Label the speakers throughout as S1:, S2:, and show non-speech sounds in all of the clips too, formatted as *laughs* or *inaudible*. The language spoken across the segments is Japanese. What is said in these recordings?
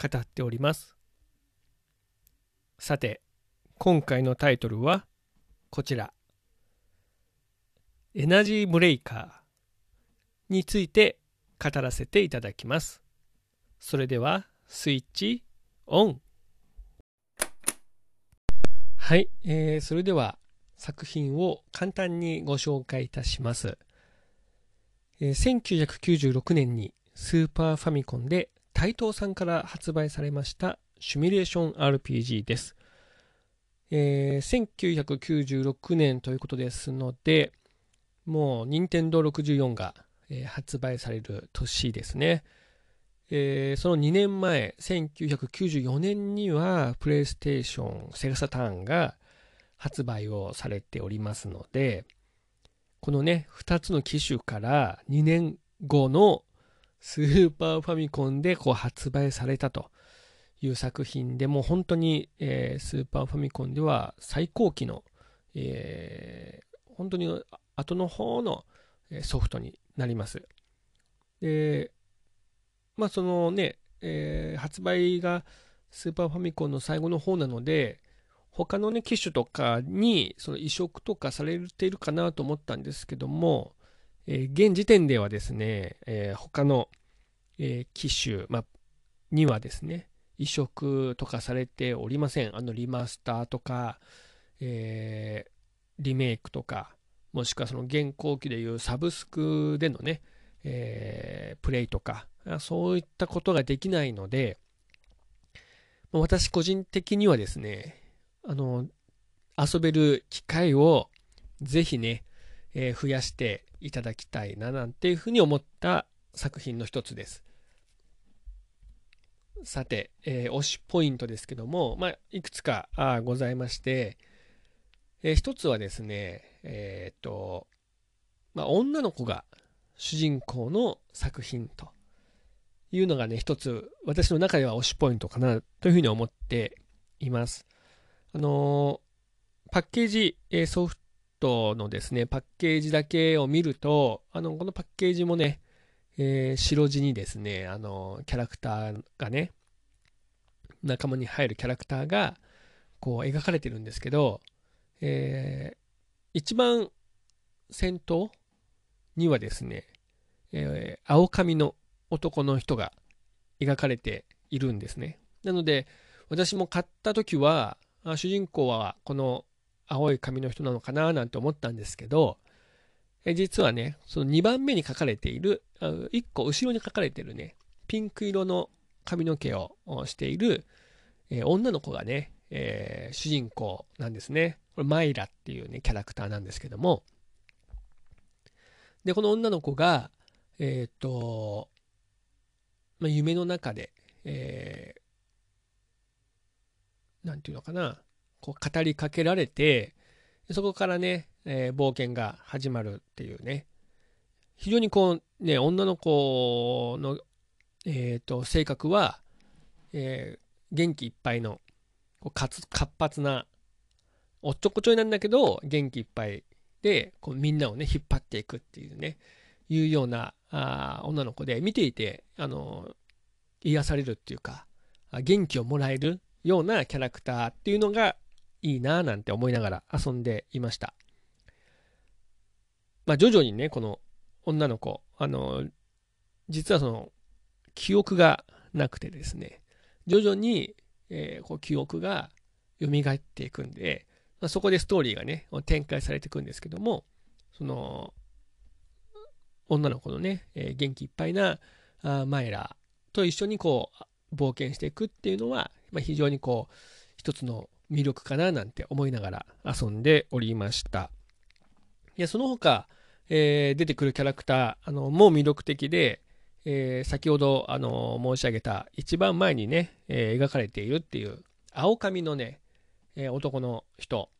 S1: 語っております。さて、今回のタイトルはこちら。エナジーブレイカーについて語らせていただきます。それではスイッチオンはい、えー、それでは作品を簡単にご紹介いたします。えー1996年にスーパーファミコンで台東さんから発売されましたシミュレーション RPG です。えー1996年ということですので、もう任天堂64が、えー発売される年ですね。えーその2年前、1994年には、プレイステーション、セガサターンが発売をされておりますので、このね、2つの機種から2年後のスーパーファミコンでこう発売されたという作品でもう本当に、えースーパーファミコンでは最高機の、えー本当に後の方のソフトになります。で、まあそのね、えー発売がスーパーファミコンの最後の方なので、他のね、機種とかにその移植とかされているかなと思ったんですけども、えー現時点ではですね、えー他の、えー機種、ま、にはですね、移植とかされておりません。あのリマスターとか、えーリメイクとか、もしくはその現行機でいうサブスクでのね、えープレイとか、そういったことができないので、私個人的にはですね、あの、遊べる機会をぜひね、えー増やしていただきたいななんていうふうに思った作品の一つです。さて、えー推しポイントですけども、まあ、いくつかあございまして、えー一つはですね、えーっと、まあ、女の子が主人公の作品というのがね、一つ私の中では推しポイントかなというふうに思っています。あのーパッケージ、えーソフトのですね、パッケージだけを見ると、あの、このパッケージもね、えー白地にですね、あのキャラクターがね、仲間に入るキャラクターが、こう描かれてるんですけど、えー一番先頭にはですね、えー青髪の男の人が描かれているんですね。なので、私も買った時は、主人公はこの青い髪の人なのかななんて思ったんですけど、え実はね、その2番目に書かれている、あ1個後ろに書かれているね、ピンク色の髪の毛をしている、え女の子がね、えー主人公なんですね。これマイラっていうね、キャラクターなんですけども。で、この女の子が、えーっと、まあ、夢の中で、えーなんていうのかな、こう語りかけられて、そこからね、えー冒険が始まるっていうね、非常にこうね、女の子の、えーと、性格は、えー元気いっぱいの、こうかつ活発な、おっちょこちょいなんだけど、元気いっぱいで、こうみんなをね、引っ張っていくっていうね、いうようなあ女の子で、見ていて、あの、癒されるっていうか、元気をもらえるようなキャラクターっていうのがいいなぁなんて思いながら遊んでいました。まあ、徐々にね、この女の子、あの、実はその、記憶がなくてですね、徐々に、えーこう記憶が蘇っていくんで、まあ、そこでストーリーがね、展開されていくんですけども、その、女の子のね、えー元気いっぱいなあマイラと一緒にこう、冒険していくっていうのは、まあ、非常にこう、一つの魅力かななんて思いながら遊んでおりました。いや、その他、えー出てくるキャラクター、あの、もう魅力的で、えー、先ほど、あの申し上げた一番前にね、えー、描かれているっていう青髪のね、え、男の人。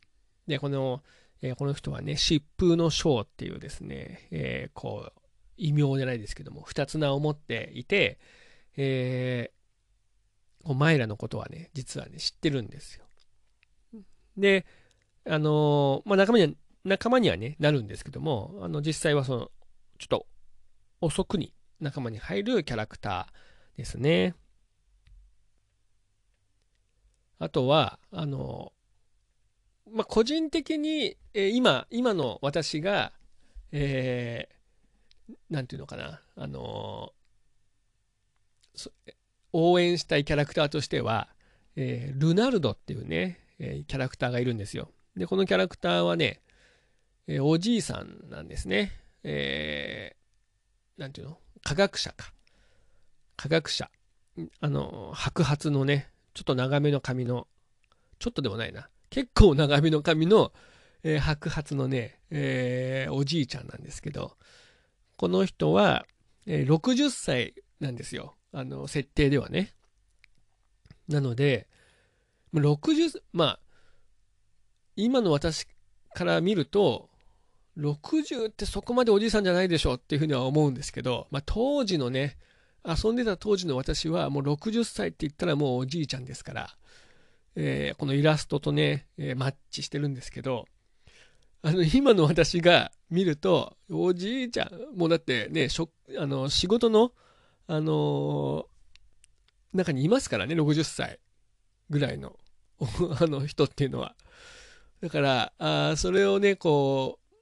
S1: で、この、えこの人はね、疾風の章っていうですね、えこう、異名じゃないですけども、二つ名を持っていて、えー、マイラのことはね、実はね、知ってるんですよ。で、あのまあ、仲間には、仲間にはね、なるんですけども、あの、実際はその、ちょっと、遅くに仲間に入るキャラクターですね。あとは、あの、まあ、個人的に、えー、今、今の私が、えー、なんていうのかな、あの応援したいキャラクターとしては、えー、ルナルドっていうね、えー、キャラクターがいるんですよ。で、このキャラクターはね、えー、おじいさんなんですね。えー、なんていうの？科学者か。科学者。あの、白髪のね、ちょっと長めの髪の、ちょっとでもないな。結構長めの髪の、えー、白髪のね、えー、おじいちゃんなんですけど、この人は、えー、60歳なんですよ。あの、設定ではね。なので、60、まあ、今の私から見ると、60ってそこまでおじいさんじゃないでしょっていうふうには思うんですけど、まあ、当時のね、遊んでた当時の私はもう60歳って言ったらもうおじいちゃんですから、えー、このイラストとね、えー、マッチしてるんですけど、あの、今の私が見ると、おじいちゃん、もうだってね、しょあの仕事の、あのー、中にいますからね、60歳ぐらいの、*laughs* あの人っていうのは。だから、あそれをね、こう、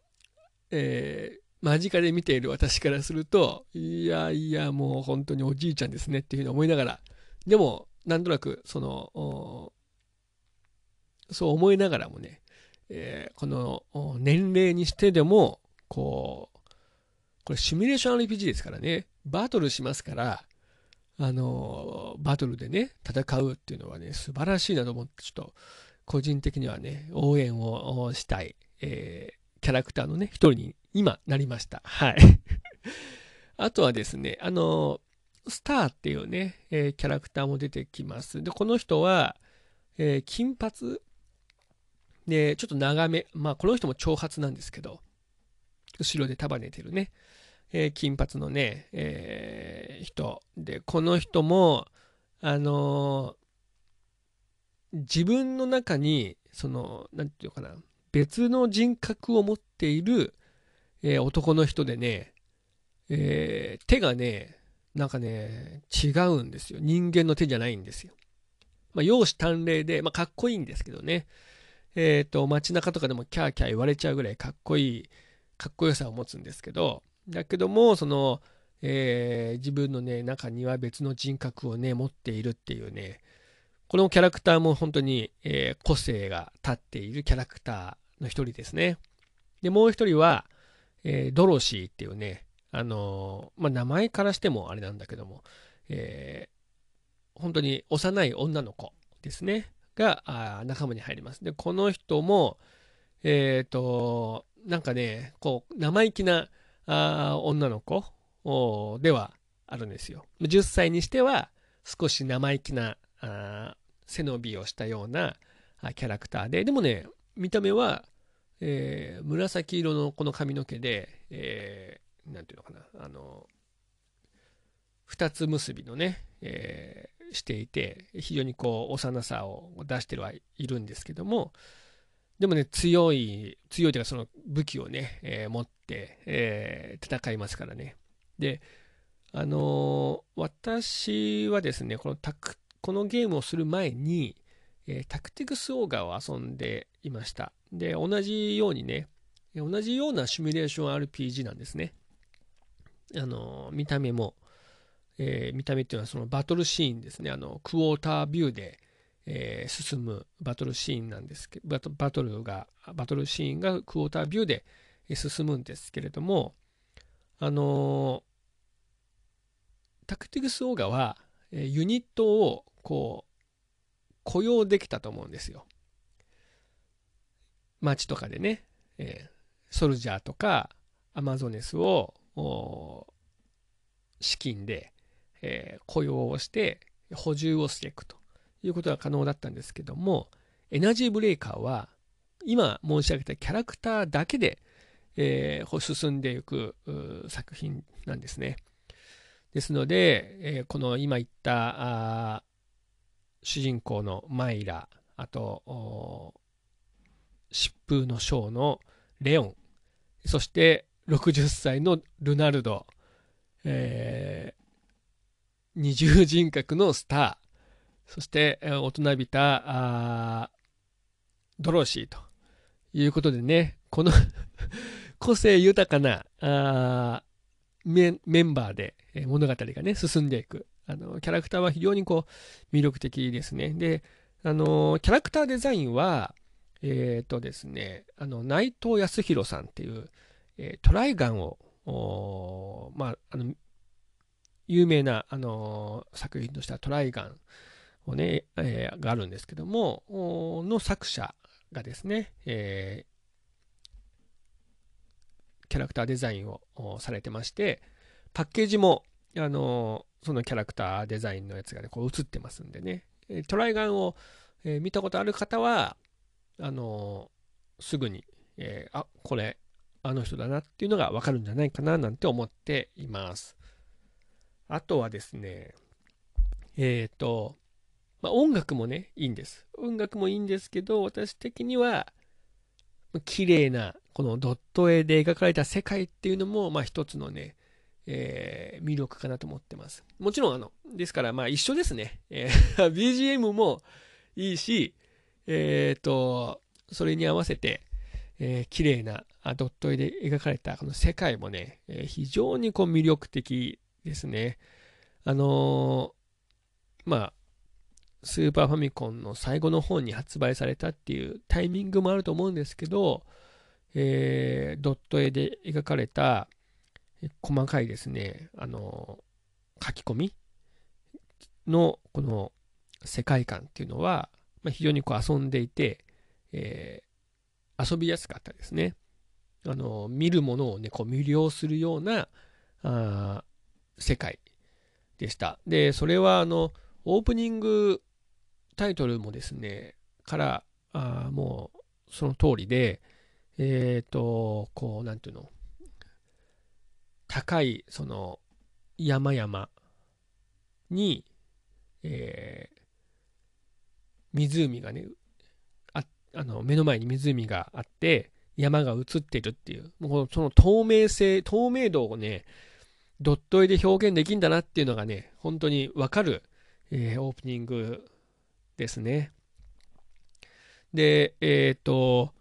S1: えー、間近で見ている私からすると、いやいや、もう本当におじいちゃんですねっていうふうに思いながら、でも、なんとなく、その、そう思いながらもね、えー、この年齢にしてでも、こう、これシミュレーション RPG ですからね、バトルしますから、あの、バトルでね、戦うっていうのはね、素晴らしいなと思って、ちょっと、個人的にはね、応援をしたい、えー、キャラクターのね、一人に今なりました。はい。*laughs* あとはですね、あの、スターっていうね、えー、キャラクターも出てきます。で、この人は、えー、金髪で、ちょっと長め。まあ、この人も長髪なんですけど、後ろで束ねてるね、えー、金髪のね、えー、人。で、この人も、あのー、自分の中に、その、なんていうかな、別の人格を持っている、えー、男の人でね、え、手がね、なんかね、違うんですよ。人間の手じゃないんですよ。まあ、容姿端麗で、まあ、かっこいいんですけどね。えっ、と、街中とかでもキャーキャー言われちゃうぐらいかっこいい、かっこよさを持つんですけど、だけども、その、えー、自分のね、中には別の人格をね、持っているっていうね、このキャラクターも本当に、えー、個性が立っているキャラクターの一人ですね。で、もう一人は、えー、ドロシーっていうね、あのまあ、名前からしてもあれなんだけども、え本当に幼い女の子ですね。があ仲間に入ります。で、この人も、えっ、と、なんかね、こう、生意気な女の子ではあるんですよ。10歳にしては少し生意気な背伸びをしたようなキャラクターで、でもね、見た目は、えー、紫色のこの髪の毛で、えー、なんていうのかな、あの、二つ結びのね、えしていて、非常にこう、幼さを出してはいるんですけども、でもね、強い、強いというかその武器をね、えー、持って、えー、戦いますからね。で、あのー、私はですね、このタク、このゲームをする前に、えタクティクスオーガを遊んでいました。で、同じようにね、同じようなシミュレーション RPG なんですね。あの見た目も、え、見た目っていうのはそのバトルシーンですね、あの、クォータービューで、えー、進むバトルシーンなんですけど、バトルが、バトルシーンがクォータービューで進むんですけれども、あのー、タクティクスオーガは、ユニットをこう、雇用できたと思うんですよ。街とかでね、えー、ソルジャーとかアマゾネスを資金で、えー、雇用をして補充をしていくということが可能だったんですけども、エナジーブレイカーは今申し上げたキャラクターだけで、えー、進んでいく作品なんですね。ですので、えー、この今言った主人公のマイラ、あと、疾風のショーのレオン、そして60歳のルナルド、えー、二重人格のスター、そして大人びたドローシーということでね、この *laughs* 個性豊かなあメメンバーで物語がね、進んでいく。あの、キャラクターは非常にこう、魅力的ですね。で、あの、キャラクターデザインは、えっ、ー、とですね、あの、内藤康弘さんっていう、えー、トライガンを、まあ、あの、有名な、あの、作品としてはトライガンをね、えー、があるんですけども、の作者がですね、えー、キャラクターデザインをされてまして、パッケージも、あの、そのキャラクターデザインのやつがね、こう映ってますんでね、トライガンを、えー、見たことある方は、あのすぐに、えー、あ、これ、あの人だなっていうのがわかるんじゃないかななんて思っています。あとはですね、えっ、ー、と、まあ、音楽もね、いいんです。音楽もいいんですけど、私的には、綺麗な、このドット絵で描かれた世界っていうのも、まあ一つのね、えー、魅力かなと思ってます。もちろん、あの、ですから、まあ一緒ですね。えー、*laughs* BGM もいいし、えっ、ー、と、それに合わせて、えー、綺麗なドット絵で描かれたこの世界もね、えー、非常にこう魅力的ですね。あのー、まあ、スーパーファミコンの最後の方に発売されたっていうタイミングもあると思うんですけど、えー、ドット絵で描かれた細かいですね、あの書き込みのこの世界観っていうのは、まあ、非常にこう遊んでいて、えー、遊びやすかったですね。あの見るものをね、こう魅了するようなあ世界でした。で、それはあの、オープニングタイトルもですね、からあもうその通りで、えっ、ー、と、こう、なんていうの、高い、その、山々に、えー、湖がね、ああの目の前に湖があって、山が映ってるっていう、もうその透明性、透明度をね、ドット絵で表現できんだなっていうのがね、本当にわかる、えー、オープニングですね。で、えっ、ー、と、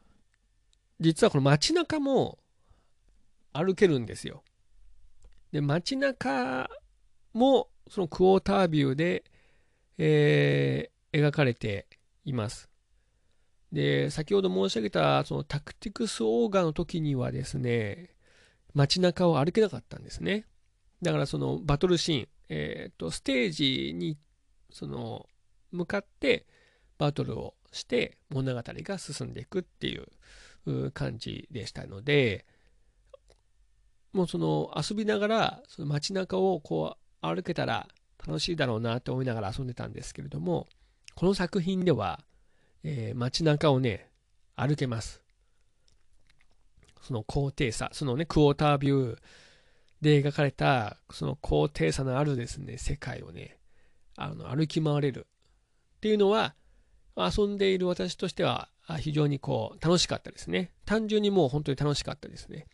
S1: 実はこの街中も歩けるんですよ。で、街中もそのクォータービューで、えー、描かれています。で、先ほど申し上げたそのタクティクスオーガの時にはですね、街中を歩けなかったんですね。だからそのバトルシーン、えっ、ー、と、ステージにその向かってバトルをして物語が進んでいくっていう感じでしたので、もうその遊びながらその街中をこう歩けたら楽しいだろうなって思いながら遊んでたんですけれども、この作品では、えー、街中をね、歩けます。その高低差、そのね、クォータービューで描かれた、その高低差のあるですね、世界をね、あの歩き回れるっていうのは、遊んでいる私としては非常にこう楽しかったですね。単純にもう本当に楽しかったですね。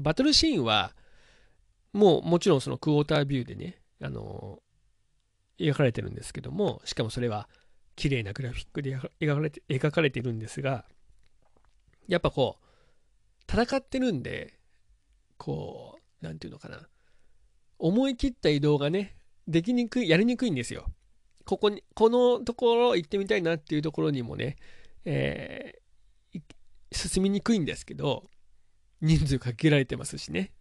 S1: バトルシーンは、もうもちろんそのクォータービューでね、あの描かれてるんですけども、しかもそれは綺麗なグラフィックで描かれて描かれているんですが、やっぱこう、戦ってるんで、こう、なんていうのかな、思い切った移動がね、できにくい、やりにくいんですよ。ここに、このところ行ってみたいなっていうところにもね、えー、進みにくいんですけど、人数かけられてますしね。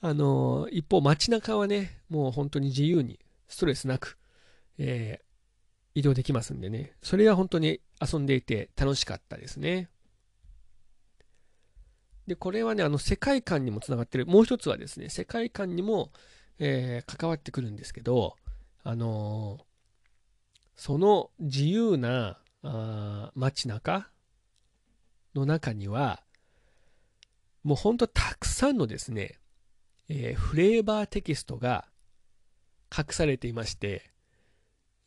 S1: あの、一方街中はね、もう本当に自由に、ストレスなく、えー、移動できますんでね、それは本当に遊んでいて楽しかったですね。で、これはね、あの世界観にもつながってる。もう一つはですね、世界観にも、えー、関わってくるんですけど、あのー、その自由なあ街中の中には、もうほんとたくさんのですね、えー、フレーバーテキストが隠されていまして、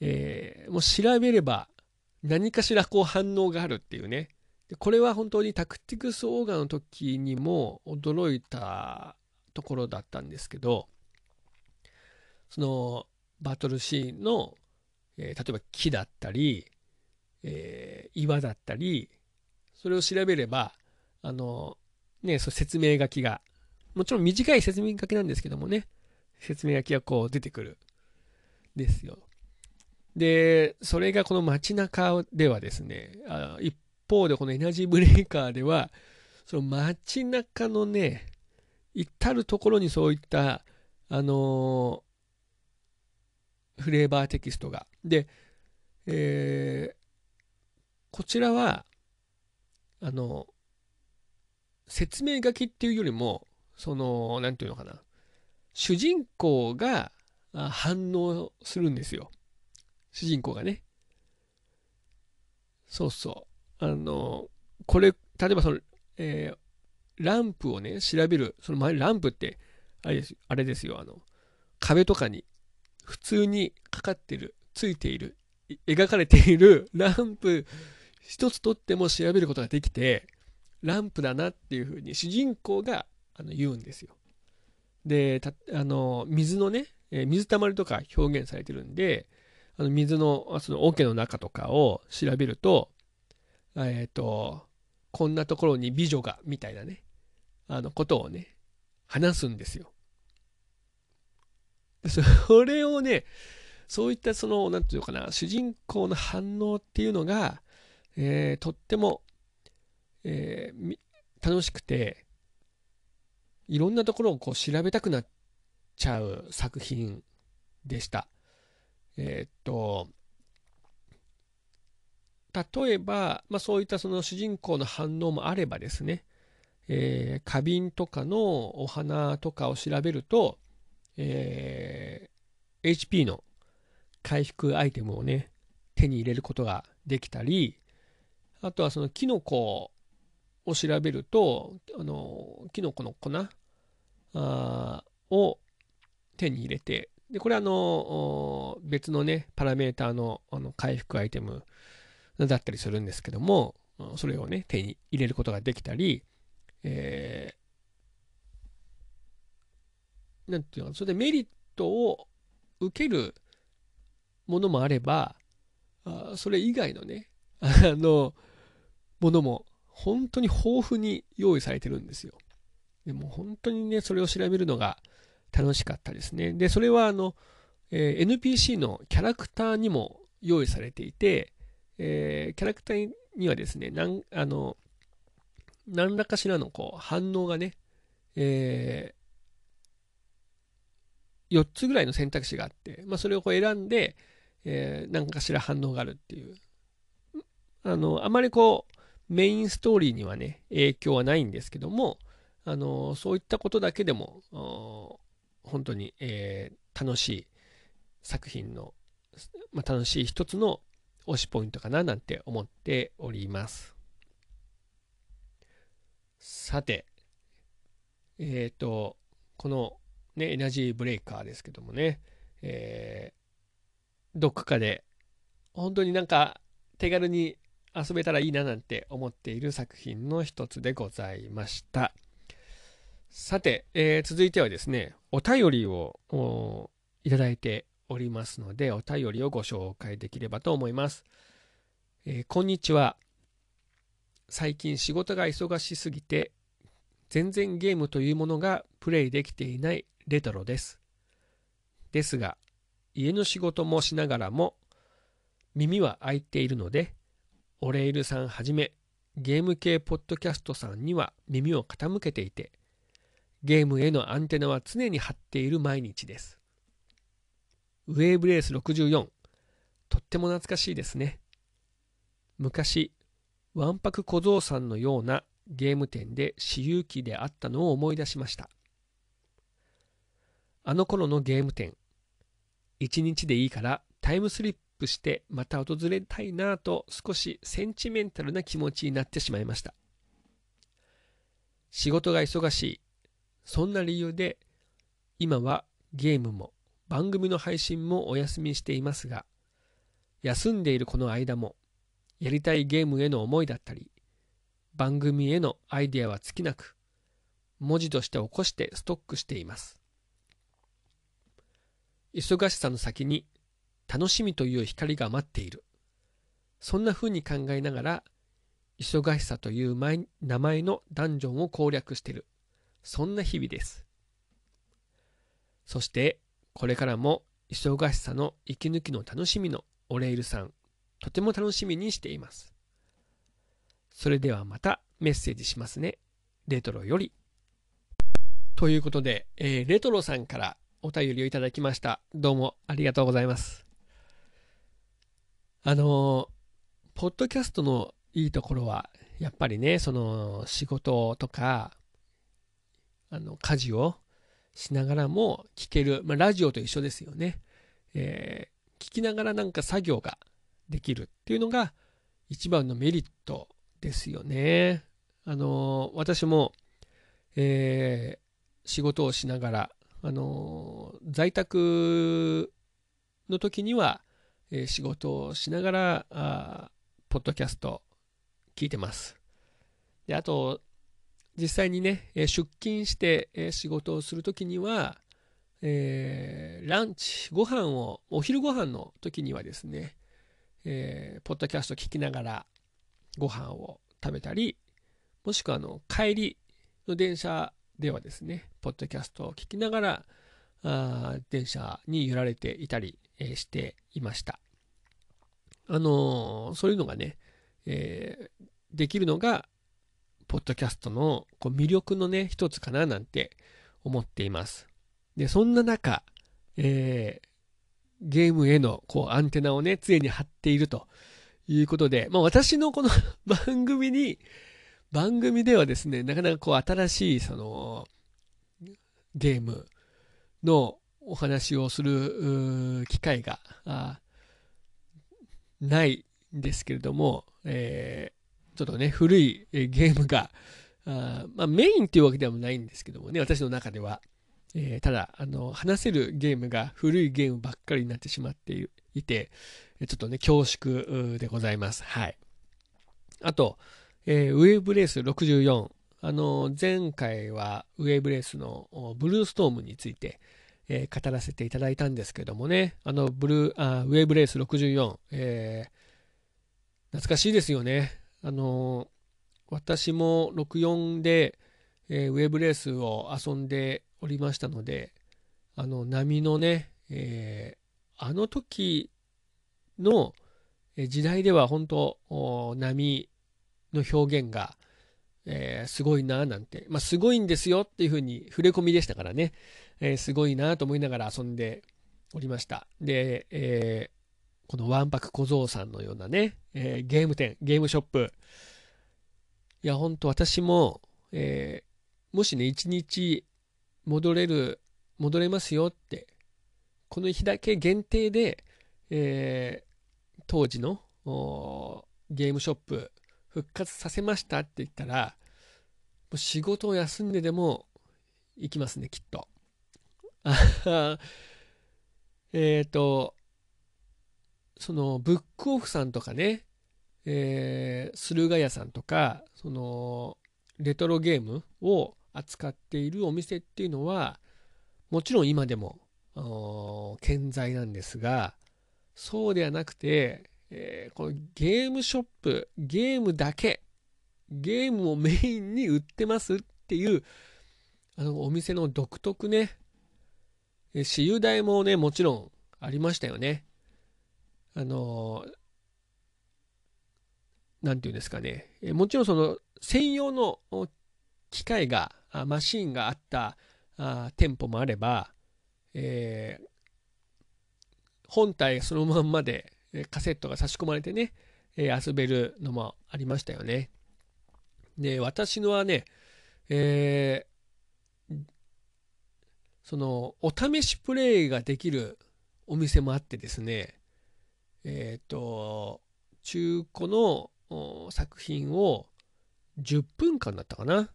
S1: えー、もう調べれば何かしらこう反応があるっていうね。これは本当にタクティクスオーガの時にも驚いたところだったんですけど、そのバトルシーンの、えー、例えば木だったり、えー、岩だったり、それを調べれば、あの、ね、そ説明書きが、もちろん短い説明書きなんですけどもね、説明書きがこう出てくる。ですよ。で、それがこの街中ではですね、あ一方でこのエナジーブレーカーでは、その街中のね、至るところにそういった、あのー、フレーバーテキストが。で、えー、こちらは、あの、説明書きっていうよりも、その、なんていうのかな、主人公が反応するんですよ。主人公がね。そうそう。あの、これ、例えばその、えー、ランプをね、調べる、その前、ランプって、あれですあれですよ、あの、壁とかに普通にかかってる、ついている、描かれているランプ一つとっても調べることができて、ランプだなっていうふうに主人公があの言うんですよ。で、あの、水のね、水たまりとか表現されてるんで、あの水のその桶の中とかを調べると、えっ、ー、と、こんなところに美女が、みたいなね、あのことをね、話すんですよ。それをね、そういったその、なんていうかな、主人公の反応っていうのが、えー、とっても、えー、楽しくて、いろんなところをこう調べたくなっちゃう作品でした。えー、っと、例えば、まあ、そういったその主人公の反応もあればですね、えー、花瓶とかのお花とかを調べると、えー、HP の回復アイテムをね、手に入れることができたり、あとはそのキノコを調べると、あの、キノコの粉あを手に入れて、で、これあの、別のね、パラメーターのあの回復アイテムだったりするんですけども、それをね、手に入れることができたり、えー、なんていうのそれでメリットを受けるものもあれば、あそれ以外のね、*laughs* あの、ものも本当に豊富に用意されてるんですよ。でも本当にね、それを調べるのが楽しかったですね。で、それはあの、えー、NPC のキャラクターにも用意されていて、えー、キャラクターにはですね、なんあの何らかしらのこう反応がね、えー、4つぐらいの選択肢があって、まあ、それをこう選んで、えー、何かしら反応があるっていう。あの、あまりこう、メインストーリーにはね、影響はないんですけども、あの、そういったことだけでも、本当に、えー、楽しい作品の、まあ、楽しい一つの推しポイントかななんて思っております。さて、えっ、ー、と、このね、エナジーブレイカーですけどもね、え、どっかで本当になんか手軽に遊べたらいいななんて思っている作品の一つでございました。さて、えー、続いてはですね、お便りをいただいておりますので、お便りをご紹介できればと思います。えー、こんにちは。最近仕事が忙しすぎて、全然ゲームというものがプレイできていないレトロです。ですが、家の仕事もしながらも、耳は開いているので、オレイルさんはじめ、ゲーム系ポッドキャストさんには耳を傾けていて、ゲームへのアンテナは常に張っている毎日です。ウェーブレース64、とっても懐かしいですね。昔、わんぱく小僧さんのようなゲーム店で私有機であったのを思い出しました。あの頃のゲーム店。一日でいいからタイムスリップしてまた訪れたいなぁと少しセンチメンタルな気持ちになってしまいました。仕事が忙しい。そんな理由で今はゲームも番組の配信もお休みしていますが、休んでいるこの間もやりたいゲームへの思いだったり、番組へのアイデアは尽きなく、文字として起こしてストックしています。忙しさの先に楽しみという光が待っている。そんな風に考えながら、忙しさという名前のダンジョンを攻略している。そんな日々です。そして、これからも忙しさの息抜きの楽しみのオレイルさん、とても楽しみにしています。それではまたメッセージしますね。レトロより。ということで、えー、レトロさんからお便りをいただきました。どうもありがとうございます。あのポッドキャストのいいところは、やっぱりね、その仕事とか、あの家事をしながらも聞ける、まあ、ラジオと一緒ですよね。えー、聞きながらなんか作業ができるっていうのが一番のメリットですよね。あの私も、えー、仕事をしながらあの在宅の時には、えー、仕事をしながらあポッドキャスト聞いてます。であと実際にねえ出勤してえ仕事をする時には、えー、ランチご飯をお昼ご飯の時にはですね、えー、ポッドキャスト聞きながらご飯を食べたりもしくはあの帰りの電車ではですね、ポッドキャストを聞きながら、あ電車に揺られていたり、えー、していました。あのー、そういうのがね、えー、できるのが、ポッドキャストのこう魅力のね、一つかななんて思っています。で、そんな中、えー、ゲームへのこうアンテナをね、常に張っているということで、まあ私のこの *laughs* 番組に、番組ではですね、なかなかこう新しいそのゲームのお話をする機会がないんですけれども、えー、ちょっとね、古いゲームが、あまあ、メインっていうわけではないんですけどもね、私の中では。えー、ただ、あの、話せるゲームが古いゲームばっかりになってしまっていて、ちょっとね、恐縮でございます。はい。あと、えー、ウェーブレース64。あの、前回はウェーブレースのブルーストームについて、えー、語らせていただいたんですけどもね、あの、ブルー、あウェーブレース64、えー、懐かしいですよね。あの、私も64で、えー、ウェーブレースを遊んでおりましたので、あの、波のね、えー、あの時の時代では本当、波の表現が、えー、すごいななんて、まあ、すごいんですよっていうふうに触れ込みでしたからね、えー、すごいなと思いながら遊んでおりました。で、えー、このわんぱく小僧さんのようなね、えゲーム店、ゲームショップ。いや、ほんと私も、えもしね、一日戻れる、戻れますよって、この日だけ限定で、え当時のゲームショップ復活させましたって言ったら、もう仕事を休んででも行きますね、きっと。*laughs* えっと、そのブックオフさんとかね、えー、駿河屋さんとか、そのレトロゲームを扱っているお店っていうのは、もちろん今でも健在なんですが、そうではなくて、えー、このゲームショップ、ゲームだけ、ゲームをメインに売ってますっていう、あの、お店の独特ね、私有代もね、もちろんありましたよね。あの、なんていうんですかね。えもちろんその専用の機械が、マシンがあったあ店舗もあれば、えー、本体そのまんまでカセットが差し込まれてね、え遊べるのもありましたよね。で、私のはね、えー、そのお試しプレイができるお店もあってですねえっ、ー、と中古の作品を10分間だったかな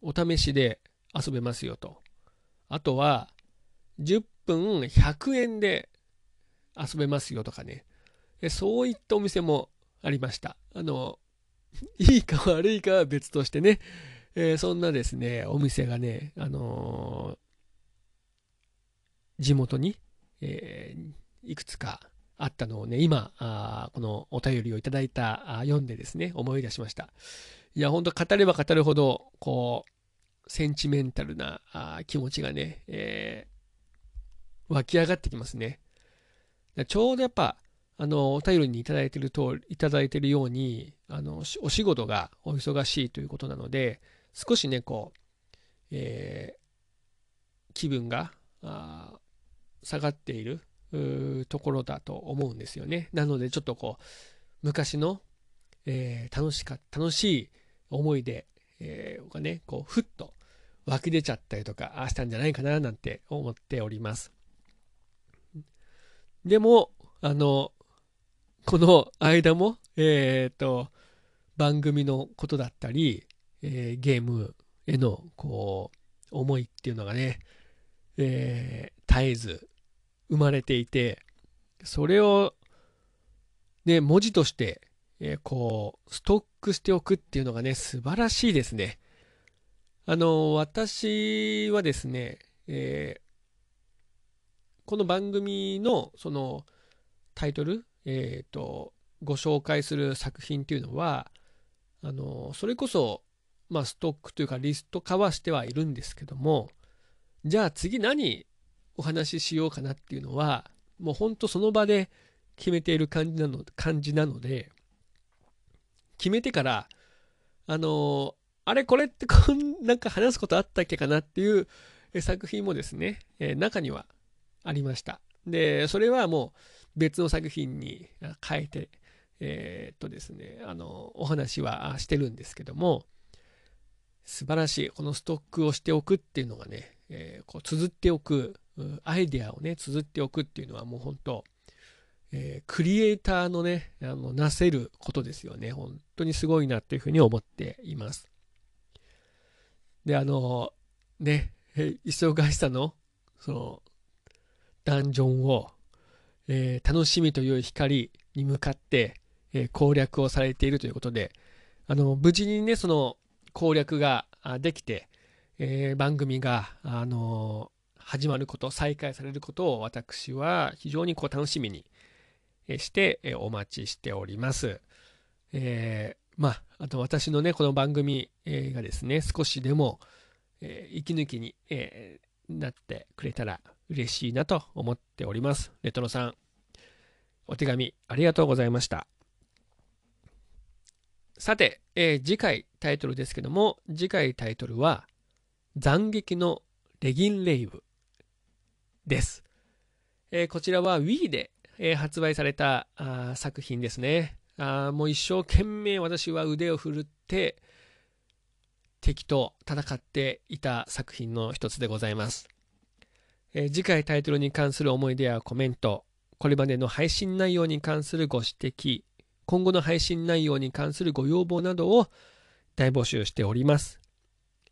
S1: お試しで遊べますよとあとは10分100円で遊べますよとかねそういったお店もありましたあの *laughs* いいか悪いかは別としてね、えー、そんなですねお店がねあのー、地元に、えー、いくつかあったのをね、今、あこのお便りをいただいた、あ読んでですね、思い出しました。いや、ほんと語れば語るほど、こう、センチメンタルなあ気持ちがね、え、湧き上がってきますね。ちょうどやっぱ、あの、お便りにいただいていると、いただいているように、あの、お仕事がお忙しいということなので、少しね、こう、えー、気分が下がっているところだと思うんですよね。なのでちょっとこう昔の、えー、楽しか楽しい思い出、えー、がねこうふっと湧き出ちゃったりとかしたんじゃないかななんて思っております。でもあのこの間もえっ、ー、と番組のことだったり、えー、ゲームへのこう思いっていうのがね、えー、絶えず生まれていて、それを、ね、文字として、え、こう、ストックしておくっていうのがね、素晴らしいですね。あの、私はですね、えー、この番組の、その、タイトル、えっ、ー、と、ご紹介する作品っていうのは、あの、それこそ、まあ、ストックというかリスト化はしてはいるんですけども、じゃあ次何お話ししようかなっていうのは、もうほんとその場で決めている感じなの感じなので、決めてから、あのあれこれってこんなんか話すことあったっけかなっていう作品もですね、え、中にはありました。で、それはもう別の作品に変えて、えー、っとですね、あの、お話はしてるんですけども、素晴らしい、このストックをしておくっていうのがね、えー、こう綴っておくアイデアをね、綴っておくっていうのはもう本当、えー、クリエイターのね、あの、なせることですよね。本当にすごいなっていうふうに思っています。で、あの、ね、忙しさの、その、ダンジョンを、えー、楽しみという光に向かって、えー、攻略をされているということで、あの、無事にね、その攻略ができて、えー、番組が、あの始まること、再開されることを私は非常にこう楽しみにしてえお待ちしております。えー、まあ、あと私のね、この番組がですね、少しでも、えー、息抜きに、えー、なってくれたら嬉しいなと思っております。レトロさん、お手紙ありがとうございました。さて、えー、次回タイトルですけども、次回タイトルは、斬撃のレギンレイブです。えー、こちらは Wii で、えー、発売されたあ作品ですねあ。もう一生懸命私は腕を振るって敵と戦っていた作品の一つでございます。え、次回タイトルに関する思い出やコメント、これまでの配信内容に関するご指摘、今後の配信内容に関するご要望などを大募集しております。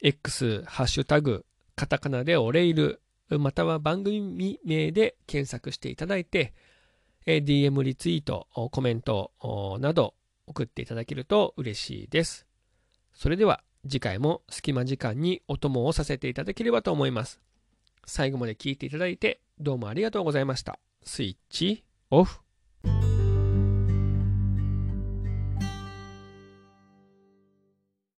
S1: X、ハッシュタグ、カタカナでオレイル、または番組名で検索していただいて、DM リツイート、コメントなど送っていただけると嬉しいです。それでは次回も隙間時間にお供をさせていただければと思います。最後まで聞いていただいてどうもありがとうございました。スイッチオフ。